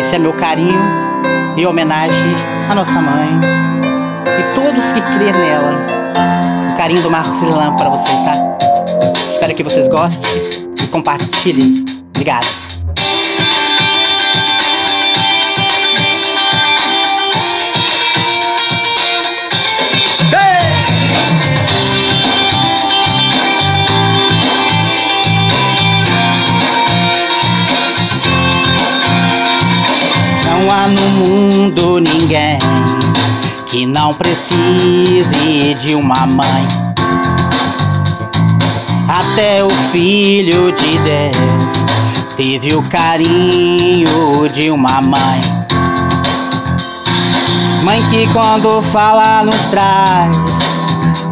Esse é meu carinho e homenagem à nossa mãe e todos que crêem nela. O carinho do Marcos Irlan para vocês, tá? Espero que vocês gostem e compartilhem. Obrigado. Ninguém que não precise de uma mãe. Até o filho de Deus teve o carinho de uma mãe. Mãe que quando fala nos traz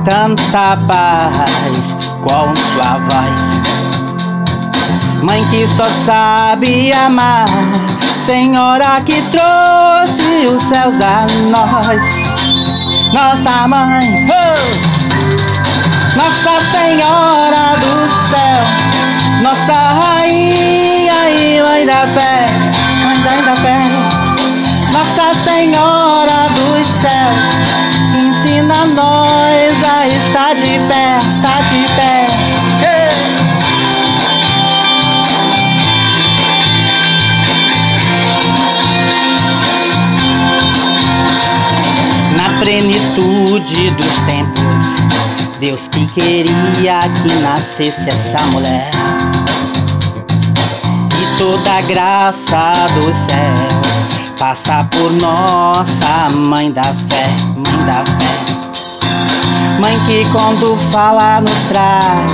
tanta paz com sua voz. Mãe que só sabe amar, Senhora que trouxe céus a nós. Nossa mãe! Nossa Senhora do céu, nossa rainha e mãe da fé, mãe da fé. Nossa Senhora dos céus, ensina nós a estar de pé, estar de pé. Dos tempos, Deus que queria que nascesse essa mulher. E toda a graça dos céus passa por nossa mãe da fé, mãe da fé. Mãe que quando fala nos traz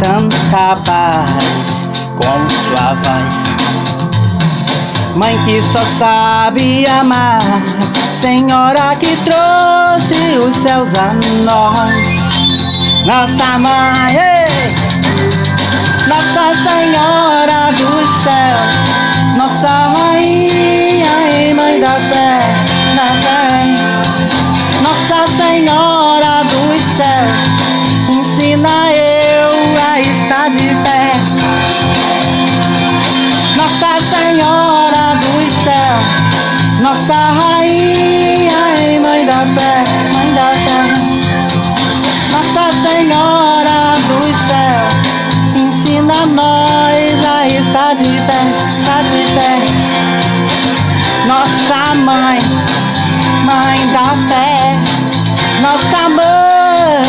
tanta paz com sua voz. Mãe que só sabe amar, Senhora que trouxe céus a nós. Nossa mãe! Nossa Senhora dos céus, nossa rainha e mãe da fé, da fé. Nossa Senhora dos céus, ensina eu a estar de pé. Nossa Senhora dos céus, nossa rainha mãe, mãe da fé, nossa mãe,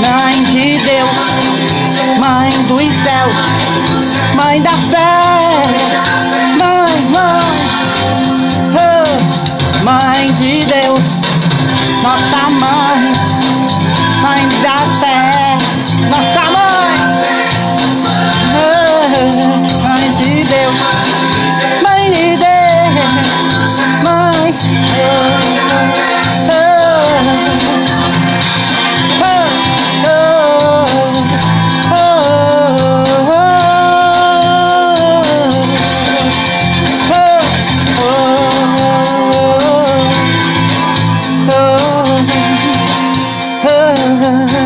mãe de Deus, mãe dos céus, mãe da fé, love.